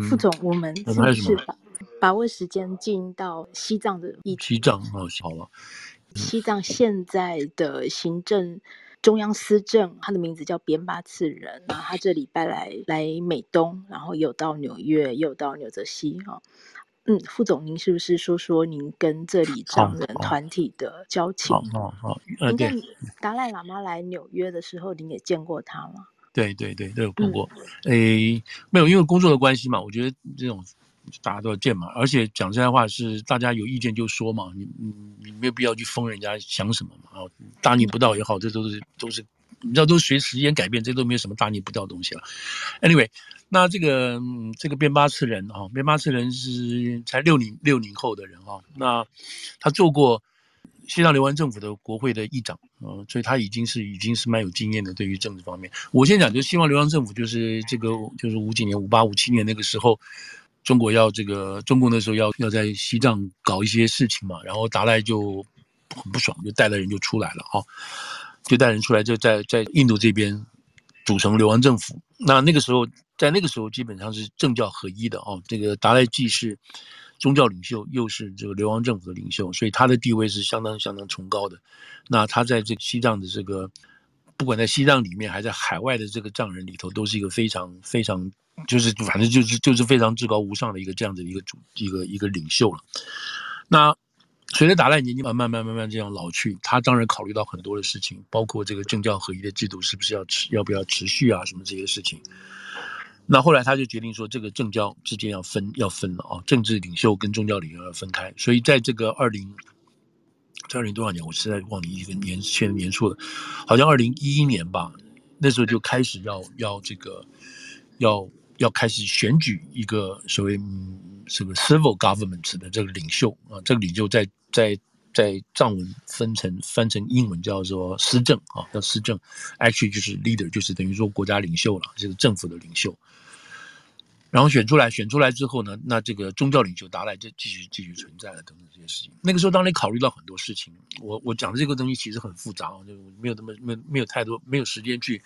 副总，我们是不是把、握时间进到西藏的议题？西藏哦，好了。西藏现在的行政中央司政，他的名字叫边巴次仁。然后他这礼拜来来美东，然后又到纽约，又到纽泽西哈。嗯，副总，您是不是说说您跟这里藏人团体的交情？好好好，您在达赖喇嘛来纽约的时候，您也见过他吗？对对对，都有碰过。诶、嗯，没有，因为工作的关系嘛，我觉得这种。大家都要见嘛，而且讲这样的话是大家有意见就说嘛，你你你没有必要去封人家想什么嘛啊，大逆不道也好，这都是都是你知道都随时间改变，这都没有什么大逆不道的东西了。Anyway，那这个这个边巴次人啊，边巴次人是才六零六零后的人啊，那他做过西藏流亡政府的国会的议长嗯，所以他已经是已经是蛮有经验的，对于政治方面。我先讲，就西藏流亡政府就是这个就是五几年五八五七年那个时候。中国要这个中共那时候要要在西藏搞一些事情嘛，然后达赖就很不爽，就带了人就出来了啊，就带人出来就在在印度这边组成流亡政府。那那个时候在那个时候基本上是政教合一的啊，这个达赖既是宗教领袖，又是这个流亡政府的领袖，所以他的地位是相当相当崇高的。那他在这个西藏的这个，不管在西藏里面还在海外的这个藏人里头，都是一个非常非常。就是反正就是就是非常至高无上的一个这样的一个主一个一个领袖了。那随着达赖年纪慢慢慢慢慢慢这样老去，他当然考虑到很多的事情，包括这个政教合一的制度是不是要持要不要持续啊，什么这些事情。那后来他就决定说，这个政教之间要分要分了啊，政治领袖跟宗教领袖要分开。所以在这个二零这二零多少年，我实在忘记一个年现在年数了，好像二零一一年吧，那时候就开始要要这个要。要开始选举一个所谓嗯什么 civil government 的这个领袖啊，这个领袖在在在藏文分成翻成英文叫做施政啊，叫施政，actually 就是 leader，就是等于说国家领袖了，就是政府的领袖。然后选出来，选出来之后呢，那这个宗教领袖达赖就继续继续存在了等等这些事情。那个时候当然考虑到很多事情，我我讲的这个东西其实很复杂，就没有那么没有没有太多没有时间去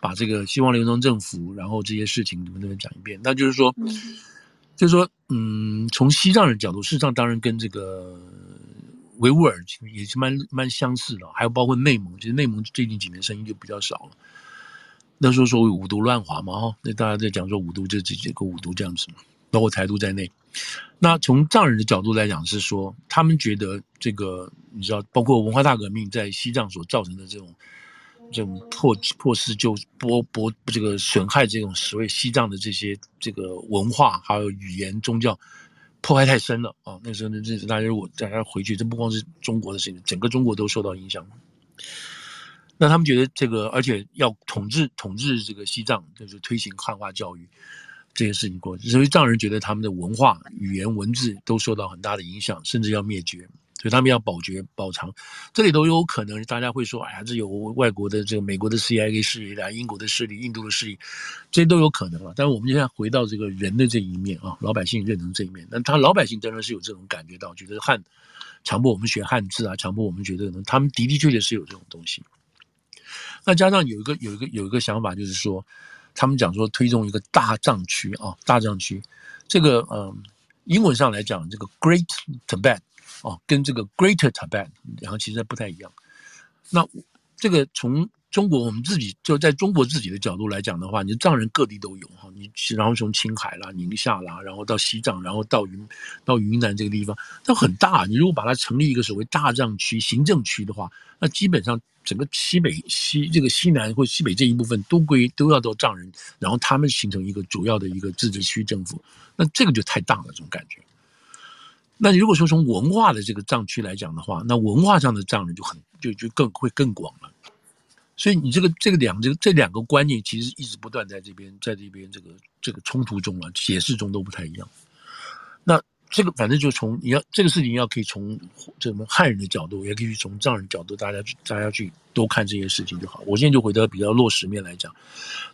把这个希望流亡政府，然后这些事情怎么怎么讲一遍。那就是说，嗯、就是说，嗯，从西藏人角度，事实上当然跟这个维吾尔也是蛮蛮相似的，还有包括内蒙，其实内蒙最近几年声音就比较少了。那时候所谓五毒乱华嘛，哈，那大家在讲说五毒，就这几个五毒这样子嘛，包括台独在内。那从藏人的角度来讲，是说他们觉得这个你知道，包括文化大革命在西藏所造成的这种这种破破失就剥剥这个损害这种所谓西藏的这些这个文化还有语言宗教破坏太深了啊。那时候呢，这大家如果大家回去，这不光是中国的事情，整个中国都受到影响。那他们觉得这个，而且要统治统治这个西藏，就是推行汉化教育这些事情过去，所以藏人觉得他们的文化、语言、文字都受到很大的影响，甚至要灭绝，所以他们要保绝保藏。这里都有可能，大家会说：“哎呀，这有外国的这个美国的 CIA 势力啊，英国的势力、印度的势力，这都有可能了。”但是我们现在回到这个人的这一面啊，老百姓认同这一面，那他老百姓当然是有这种感觉到，觉得汉强迫我们学汉字啊，强迫我们觉得呢，他们的的确确是有这种东西。那加上有一个有一个有一个想法，就是说，他们讲说推动一个大藏区啊，大藏区，这个嗯，英文上来讲，这个 Great Tibet 啊，跟这个 Greater Tibet 然后其实不太一样。那这个从中国我们自己就在中国自己的角度来讲的话，你藏人各地都有哈，你然后从青海啦、宁夏啦，然后到西藏，然后到云到云南这个地方，它很大。你如果把它成立一个所谓大藏区行政区的话，那基本上整个西北西这个西南或西北这一部分都归都要到藏人，然后他们形成一个主要的一个自治区政府，那这个就太大了，这种感觉。那你如果说从文化的这个藏区来讲的话，那文化上的藏人就很就就更会更广了。所以你这个这个两这个这两个观念其实一直不断在这边在这边这个这个冲突中啊，解释中都不太一样。这个反正就从你要这个事情要可以从这么汉人的角度，也可以从藏人角度，大家去大家去多看这些事情就好。我现在就回到比较落实面来讲，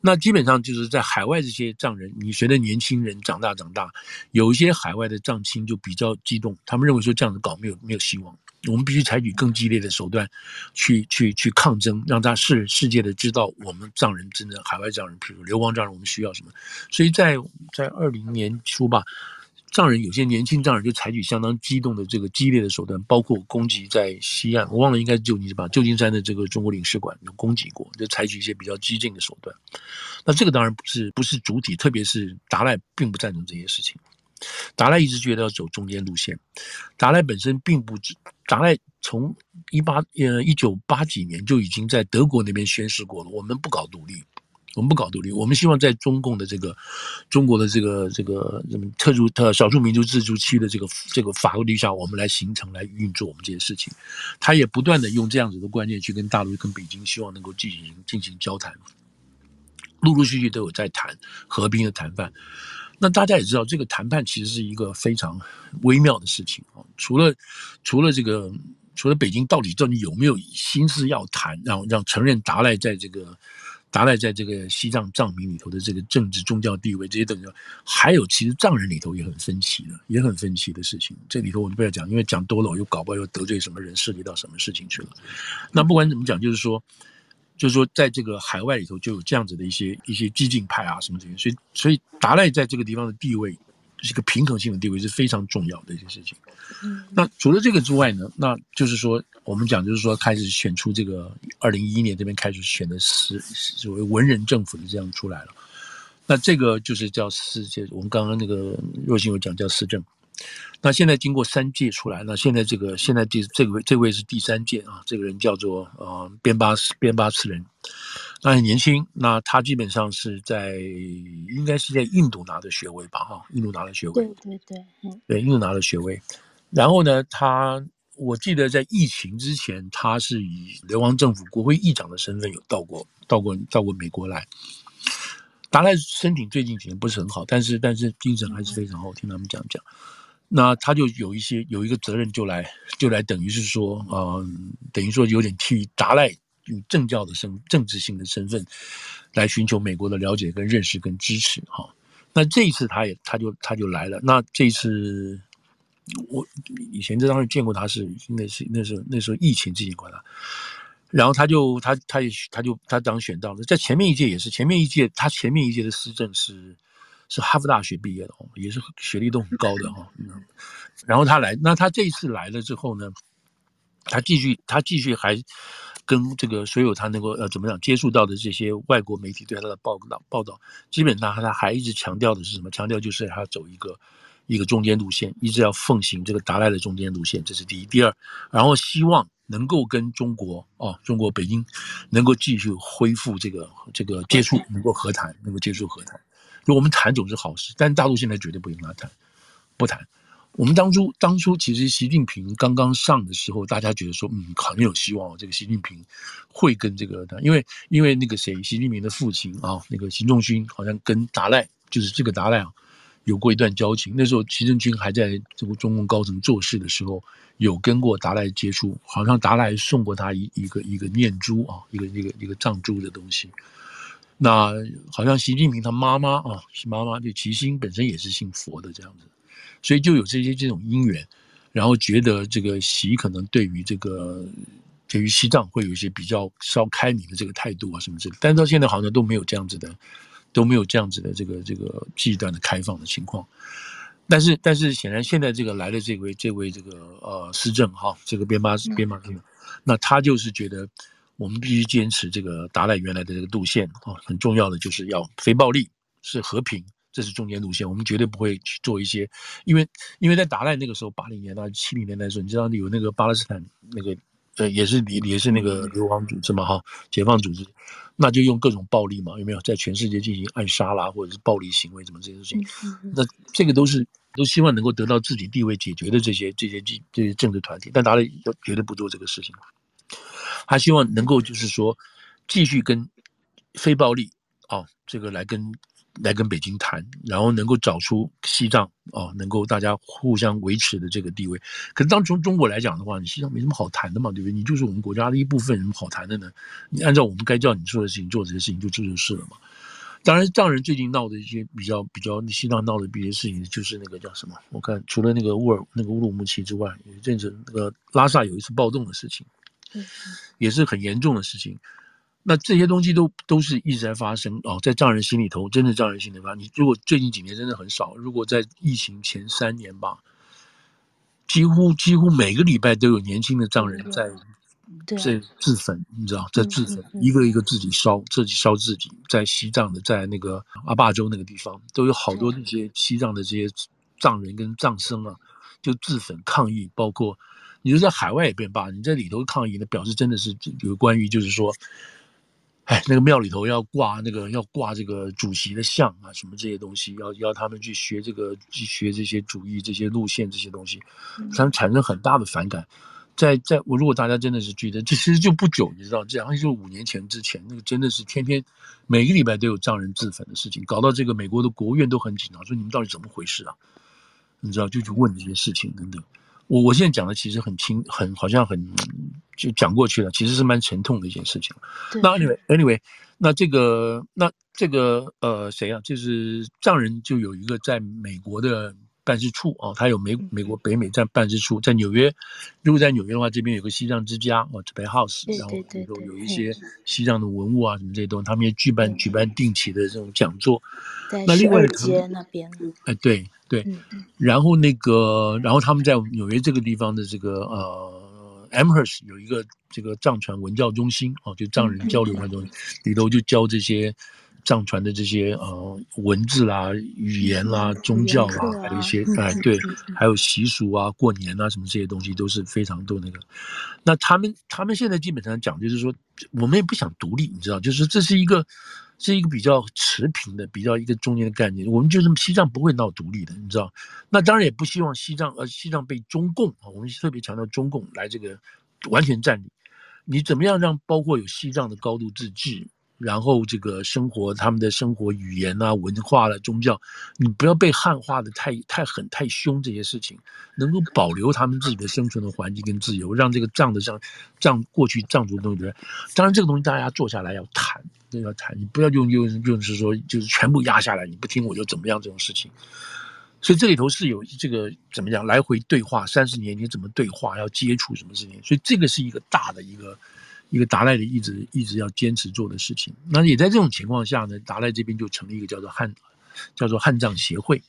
那基本上就是在海外这些藏人，你随着年轻人长大长大，有一些海外的藏亲就比较激动，他们认为说这样子搞没有没有希望，我们必须采取更激烈的手段去去去抗争，让他世世界的知道我们藏人真的海外藏人，比如流亡藏人，我们需要什么。所以在在二零年初吧。藏人有些年轻藏人就采取相当激动的这个激烈的手段，包括攻击在西岸，我忘了应该是旧金山吧，旧金山的这个中国领事馆有攻击过，就采取一些比较激进的手段。那这个当然不是不是主体，特别是达赖并不赞成这些事情。达赖一直觉得要走中间路线。达赖本身并不，达赖从一八呃一九八几年就已经在德国那边宣誓过了，我们不搞独立。我们不搞独立，我们希望在中共的这个中国的这个这个什么特殊特少数民族自治区的这个这个法律下，我们来形成来运作我们这些事情。他也不断的用这样子的观念去跟大陆、跟北京，希望能够进行进行交谈，陆陆续续都有在谈和平的谈判。那大家也知道，这个谈判其实是一个非常微妙的事情啊。除了除了这个，除了北京到底到底有没有心思要谈，让让承认达赖在这个。达赖在这个西藏藏民里头的这个政治宗教地位，这些等等，还有其实藏人里头也很分歧的，也很分歧的事情。这里头我们不要讲，因为讲多了我又搞不好又得罪什么人，涉及到什么事情去了。那不管怎么讲，就是说，就是说，在这个海外里头就有这样子的一些一些激进派啊什么这些，所以所以达赖在这个地方的地位。是一个平衡性的地位是非常重要的一件事情。那除了这个之外呢，那就是说，我们讲就是说，开始选出这个二零一一年这边开始选的是所谓文人政府的这样出来了。那这个就是叫四届，我们刚刚那个若星有讲叫四政。那现在经过三届出来，那现在这个现在这这位这位是第三届啊，这个人叫做呃边巴边巴次仁。那很年轻，那他基本上是在应该是在印度拿的学位吧，哈，印度拿的学位，对对对，嗯，对，印度拿的学位。然后呢，他我记得在疫情之前，他是以流亡政府国会议长的身份有到过，到过到过美国来。达赖身体最近几年不是很好，但是但是精神还是非常好，听他们讲讲。那他就有一些有一个责任，就来就来等于是说，嗯、呃，等于说有点替达赖。用政教的身政治性的身份来寻求美国的了解跟认识跟支持哈，那这一次他也他就他就来了。那这一次我以前在当时见过他是那是那时候那时候疫情之前过来，然后他就他他也他就他当选到了，在前面一届也是前面一届他前面一届的司政是是哈佛大学毕业的哦，也是学历都很高的哈。然后他来，那他这一次来了之后呢，他继续他继续还。跟这个所有他能够呃怎么样接触到的这些外国媒体对他的报道报道，基本上他还一直强调的是什么？强调就是他走一个一个中间路线，一直要奉行这个达赖的中间路线，这是第一。第二，然后希望能够跟中国哦，中国北京能够继续恢复这个这个接触，能够和谈，能够接触和谈。就我们谈总是好事，但大陆现在绝对不跟他谈，不谈。我们当初当初其实习近平刚刚上的时候，大家觉得说，嗯，很有希望，这个习近平会跟这个，因为因为那个谁，习近平的父亲啊，那个习仲勋好像跟达赖，就是这个达赖啊，有过一段交情。那时候习仲勋还在这个中共高层做事的时候，有跟过达赖接触，好像达赖送过他一一个一个念珠啊，一个一个一个藏珠的东西。那好像习近平他妈妈啊，妈妈就齐心本身也是信佛的这样子。所以就有这些这种因缘，然后觉得这个习可能对于这个对于西藏会有一些比较稍开明的这个态度啊什么之类，但是到现在好像都没有这样子的，都没有这样子的这个这个极端的开放的情况。但是但是显然现在这个来的这位这位这个呃施政哈，这个边巴边巴听，那他就是觉得我们必须坚持这个达赖原来的这个路线啊，很重要的就是要非暴力，是和平。这是中间路线，我们绝对不会去做一些，因为因为在达赖那个时候，八零年代、七零年代的时候，你知道有那个巴勒斯坦那个呃，也是也也是那个流亡组织嘛，哈，解放组织，那就用各种暴力嘛，有没有在全世界进行暗杀啦，或者是暴力行为，什么这些事情？那这个都是都希望能够得到自己地位解决的这些这些这些政治团体，但达赖要绝对不做这个事情，他希望能够就是说继续跟非暴力啊，这个来跟。来跟北京谈，然后能够找出西藏哦，能够大家互相维持的这个地位。可是当从中国来讲的话，你西藏没什么好谈的嘛，对不对？你就是我们国家的一部分，有什么好谈的呢？你按照我们该叫你做的事情做这些事情，就这就是了嘛。当然，藏人最近闹的一些比较比较西藏闹的一些事情，就是那个叫什么？我看除了那个乌尔那个乌鲁木齐之外，有一阵子那个拉萨有一次暴动的事情，也是很严重的事情。那这些东西都都是一直在发生哦，在藏人心里头，真的藏人心里头，你如果最近几年真的很少，如果在疫情前三年吧，几乎几乎每个礼拜都有年轻的藏人在在自焚，你知道，在自焚，一个一个自己烧，自己烧自己，在西藏的，在那个阿坝州那个地方，都有好多这些西藏的这些藏人跟藏僧啊，就自焚抗议，包括你就在海外也变罢，你在里头抗议，那表示真的是有关于就是说。哎，那个庙里头要挂那个要挂这个主席的像啊，什么这些东西，要要他们去学这个去学这些主义、这些路线、这些东西，他们产生很大的反感。在在我如果大家真的是觉得，这其实就不久，你知道，这好像就五年前之前，那个真的是天天每个礼拜都有藏人自焚的事情，搞到这个美国的国务院都很紧张，说你们到底怎么回事啊？你知道，就去问这些事情等等。我我现在讲的其实很轻，很好像很就讲过去了，其实是蛮沉痛的一件事情。那 anyway anyway，那这个那这个呃谁啊？就是藏人就有一个在美国的办事处啊，他有美美国北美站办事处在纽约。如果在纽约的话，这边有个西藏之家哦，Taipei House，然后里头有一些西藏的文物啊什么这些东西，他们也举办举办定期的这种讲座。在十二街那边。哎，对。对，然后那个，然后他们在纽约这个地方的这个呃，Amherst 有一个这个藏传文教中心哦，就藏人交流那种，里头就教这些藏传的这些呃文字啦、语言啦、宗教啦，还有一些哎对，还有习俗啊、过年啊什么这些东西都是非常多那个。那他们他们现在基本上讲就是说，我们也不想独立，你知道，就是这是一个。是一个比较持平的、比较一个中间的概念。我们就是西藏不会闹独立的，你知道？那当然也不希望西藏呃西藏被中共啊，我们特别强调中共来这个完全占领。你怎么样让包括有西藏的高度自治？然后这个生活，他们的生活语言啊、文化了、宗教，你不要被汉化的太太狠、太凶，这些事情能够保留他们自己的生存的环境跟自由，让这个藏的藏藏过去藏族的东西，当然这个东西大家坐下来要谈，要谈，你不要用用用是说就是全部压下来，你不听我就怎么样这种事情。所以这里头是有这个怎么讲来回对话，三十年你怎么对话，要接触什么事情，所以这个是一个大的一个。一个达赖的一直一直要坚持做的事情，那也在这种情况下呢，达赖这边就成立一个叫做汉，叫做汉藏协会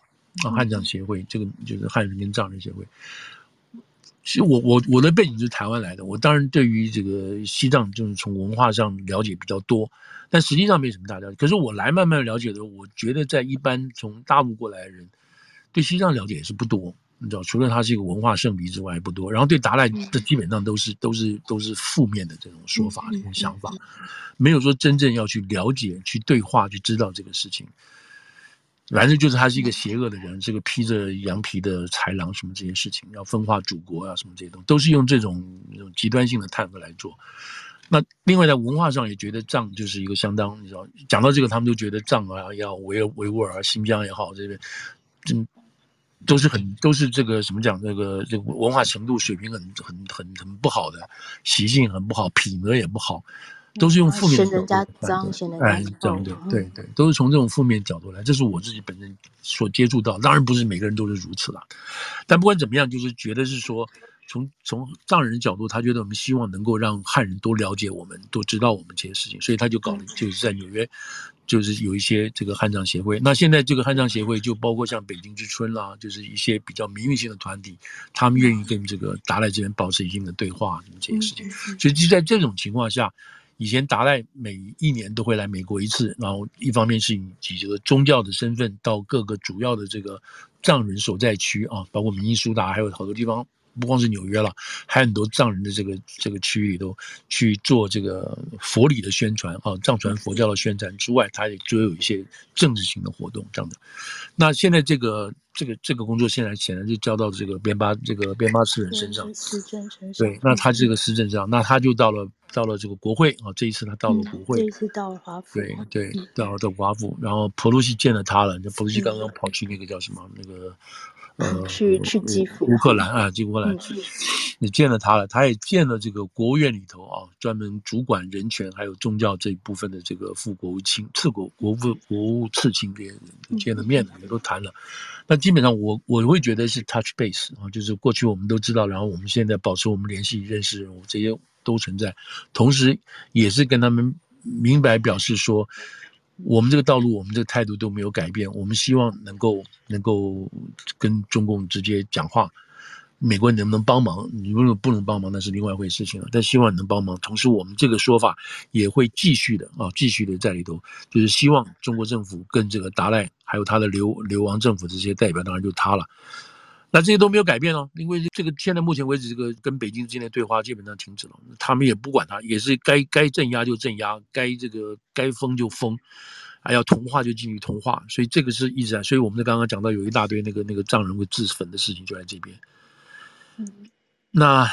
啊，汉藏协会这个就是汉人跟藏人协会。其实我我我的背景是台湾来的，我当然对于这个西藏就是从文化上了解比较多，但实际上没什么大了解。可是我来慢慢了解的，我觉得在一般从大陆过来的人，对西藏了解也是不多。你知道，除了他是一个文化圣地之外，不多。然后对达赖，这基本上都是都是都是负面的这种说法、这种想法，没有说真正要去了解、去对话、去知道这个事情。反正就是他是一个邪恶的人，是个披着羊皮的豺狼，什么这些事情要分化祖国啊，什么这些东西都是用这种这种极端性的态度来做。那另外在文化上也觉得藏就是一个相当，你知道，讲到这个他们就觉得藏啊要维维吾尔、新疆也好，这边真。都是很都是这个什么讲这个这个文化程度水平很很很很不好的习性很不好品德也不好，都是用负面的角度来。脏，哎，这样对对对，都是从这种负面角度来。这是我自己本身所接触到，当然不是每个人都是如此了。但不管怎么样，就是觉得是说，从从藏人的角度，他觉得我们希望能够让汉人多了解我们，多知道我们这些事情，所以他就搞了，就是在纽约。就是有一些这个汉藏协会，那现在这个汉藏协会就包括像北京之春啦，就是一些比较民运性的团体，他们愿意跟这个达赖这边保持一定的对话，什么这些事情。所以就在这种情况下，以前达赖每一年都会来美国一次，然后一方面是以这个宗教的身份到各个主要的这个藏人所在区啊，包括明尼苏达，还有好多地方。不光是纽约了，还有很多藏人的这个这个区域里头去做这个佛理的宣传啊，藏传佛教的宣传之外，他也就有一些政治性的活动这样的。那现在这个这个这个工作现在显然就交到这个边巴这个边巴次仁身上，身上。对，那他这个施政上，那他就到了。到了这个国会啊，这一次他到了国会，嗯、这一次到了华府，对对，到了到华府，然后普鲁西见了他了。那裴洛西刚刚跑去那个叫什么、嗯、那个呃，去去基辅乌克兰啊，基乌克兰，你、嗯、见了他了，他也见了这个国务院里头啊，专门主管人权还有宗教这一部分的这个副国务卿、次国国务国务次卿这些人见了面了，也都谈了。那基本上我我会觉得是 touch base 啊，就是过去我们都知道，然后我们现在保持我们联系、认识人物这些。都存在，同时也是跟他们明白表示说，我们这个道路，我们这个态度都没有改变。我们希望能够能够跟中共直接讲话，美国人能不能帮忙？你如果不能帮忙，那是另外一回事情了。但希望能帮忙。同时，我们这个说法也会继续的啊，继续的在里头，就是希望中国政府跟这个达赖还有他的流流亡政府这些代表，当然就他了。那这些都没有改变哦，因为这个现在目前为止，这个跟北京之间的对话基本上停止了。他们也不管他，也是该该镇压就镇压，该这个该封就封，还要同化就进去同化。所以这个是一直在。所以我们刚刚讲到有一大堆那个那个藏人会自焚的事情就在这边。嗯，那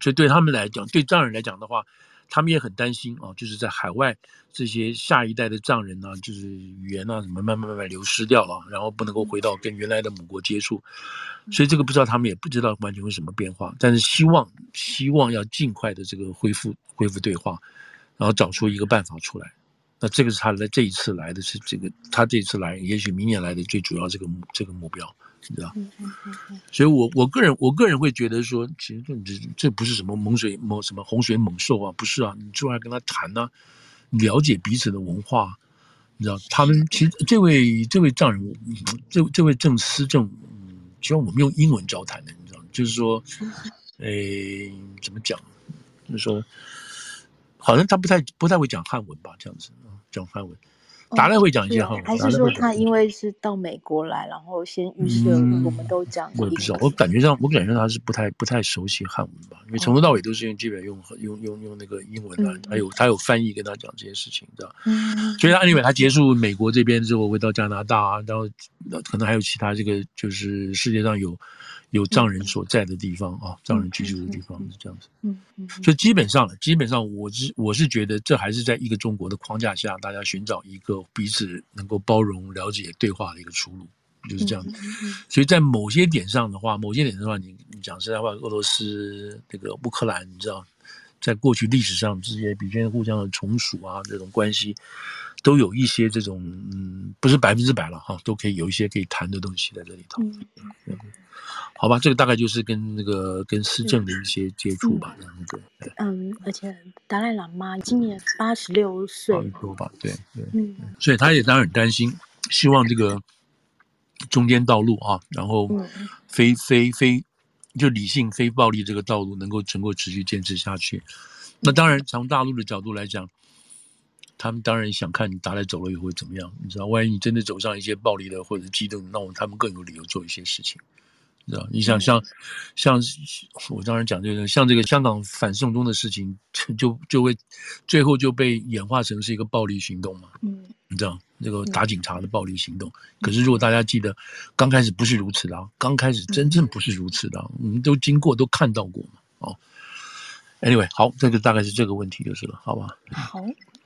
所以对他们来讲，对藏人来讲的话。他们也很担心啊，就是在海外这些下一代的藏人呢、啊，就是语言啊什么慢慢慢慢流失掉了，然后不能够回到跟原来的母国接触，所以这个不知道他们也不知道完全会什么变化，但是希望希望要尽快的这个恢复恢复对话，然后找出一个办法出来。那这个是他来这一次来的是这个他这一次来，也许明年来的最主要这个这个目标。你知道，所以我我个人我个人会觉得说，其实这这不是什么猛水猛什么洪水猛兽啊，不是啊，你出来跟他谈呢、啊，了解彼此的文化，你知道，他们其实这位这位丈人，这这位正司正，嗯，希望我们用英文交谈的，你知道，就是说，诶，怎么讲，就是说，好像他不太不太会讲汉文吧，这样子啊，讲汉文。达赖会讲一些汉文，还是说他因为是到美国来，然后先预设我们都讲、嗯？我也不知道，我感觉上我感觉上他是不太不太熟悉汉文吧，因为从头到尾都是用基本用用用用那个英文来，还有他有翻译跟他讲这些事情，知道？嗯，所以他因为他结束美国这边之后，回到加拿大，然后可能还有其他这个就是世界上有。有藏人所在的地方啊，藏人居住的地方是这样子。嗯嗯，所以基本上，基本上，我是我是觉得，这还是在一个中国的框架下，大家寻找一个彼此能够包容、了解、对话的一个出路，就是这样子。所以在某些点上的话，某些点上的话，你你讲实在话，俄罗斯这个乌克兰，你知道，在过去历史上这些比较互相的从属啊，这种关系，都有一些这种嗯，不是百分之百了哈，都可以有一些可以谈的东西在这里头。嗯。好吧，这个大概就是跟那个跟司政的一些接触吧，这样子。嗯，而且达赖喇嘛今年八十六岁，多吧？对对。嗯，所以他也当然很担心，希望这个中间道路啊，然后非非非就理性非暴力这个道路能够能够持续坚持下去。那当然，从大陆的角度来讲，他们当然想看你达赖走了以后会怎么样？你知道，万一你真的走上一些暴力的或者激动，那我他们更有理由做一些事情。知道，你想像，像，我当然讲这个，像这个香港反送中的事情，就就会最后就被演化成是一个暴力行动嘛。嗯，你知道那个打警察的暴力行动。可是如果大家记得，刚开始不是如此的，刚开始真正不是如此的，我们都经过都看到过嘛。哦，Anyway，好，这个大概是这个问题就是了，好吧？好。